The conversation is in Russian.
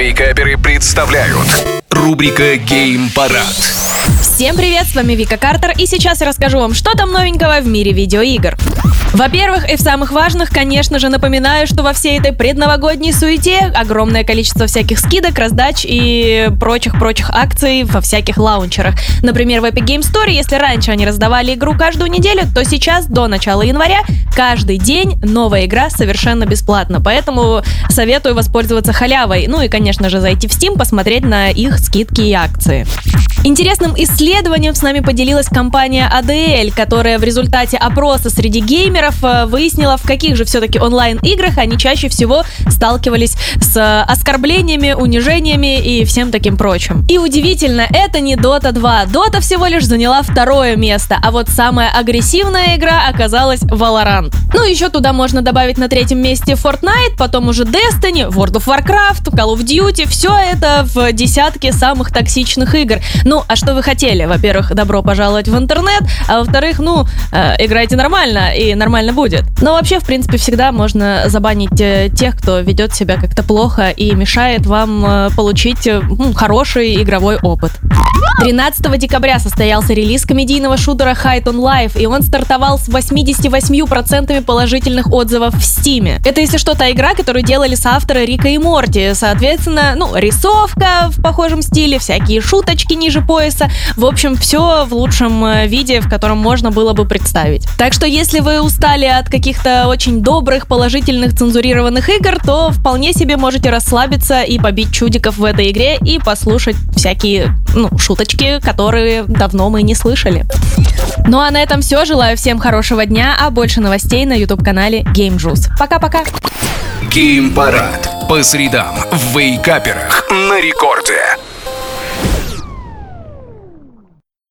Вейкаперы представляют рубрика Гейм Парад. Всем привет, с вами Вика Картер, и сейчас я расскажу вам, что там новенького в мире видеоигр. Во-первых, и в самых важных, конечно же, напоминаю, что во всей этой предновогодней суете огромное количество всяких скидок, раздач и прочих-прочих акций во всяких лаунчерах. Например, в Epic Game Store, если раньше они раздавали игру каждую неделю, то сейчас, до начала января, каждый день новая игра совершенно бесплатно. Поэтому советую воспользоваться халявой. Ну и, конечно же, зайти в Steam, посмотреть на их скидки и акции. Интересным исследованием с нами поделилась компания ADL, которая в результате опроса среди геймеров э, выяснила, в каких же все-таки онлайн-играх они чаще всего сталкивались с оскорблениями, унижениями и всем таким прочим. И удивительно, это не Dota 2. Dota всего лишь заняла второе место, а вот самая агрессивная игра оказалась Valorant. Ну, еще туда можно добавить на третьем месте Fortnite, потом уже Destiny, World of Warcraft, Call of Duty. Все это в десятке самых токсичных игр. Ну, а что вы хотели? Во-первых, добро пожаловать в интернет, а во-вторых, ну, э, играйте нормально, и нормально будет. Но вообще, в принципе, всегда можно забанить э, тех, кто ведет себя как-то плохо и мешает вам э, получить ну, хороший игровой опыт. 13 декабря состоялся релиз комедийного шутера Hide on Life, и он стартовал с 88% положительных отзывов в Стиме. Это, если что, та игра, которую делали соавторы Рика и Морти. Соответственно, ну, рисовка в похожем стиле, всякие шуточки ниже пояса. В общем, все в лучшем э, виде, в котором можно было бы представить. Так что, если вы устали от каких-то очень добрых, положительных, цензурированных игр, то вполне себе можете расслабиться и побить чудиков в этой игре и послушать всякие, ну, шуточки, которые давно мы не слышали. Ну а на этом все. Желаю всем хорошего дня, а больше новостей на YouTube-канале Game Juice. Пока-пока. Гейм Парад. По средам в Вейкаперах на рекорд.